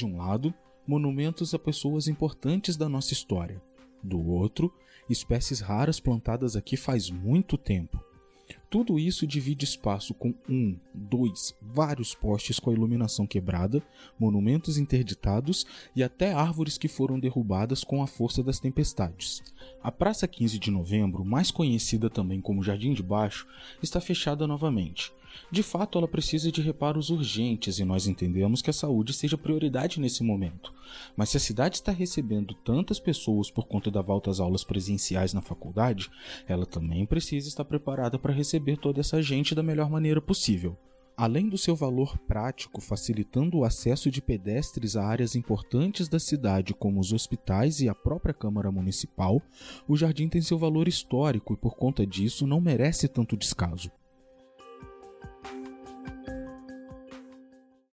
De um lado, monumentos a pessoas importantes da nossa história. Do outro, espécies raras plantadas aqui faz muito tempo. Tudo isso divide espaço com um, dois, vários postes com a iluminação quebrada, monumentos interditados e até árvores que foram derrubadas com a força das tempestades. A Praça 15 de Novembro, mais conhecida também como Jardim de Baixo, está fechada novamente. De fato, ela precisa de reparos urgentes e nós entendemos que a saúde seja prioridade nesse momento. Mas se a cidade está recebendo tantas pessoas por conta da volta às aulas presenciais na faculdade, ela também precisa estar preparada para receber toda essa gente da melhor maneira possível. Além do seu valor prático, facilitando o acesso de pedestres a áreas importantes da cidade, como os hospitais e a própria Câmara Municipal, o jardim tem seu valor histórico e, por conta disso, não merece tanto descaso.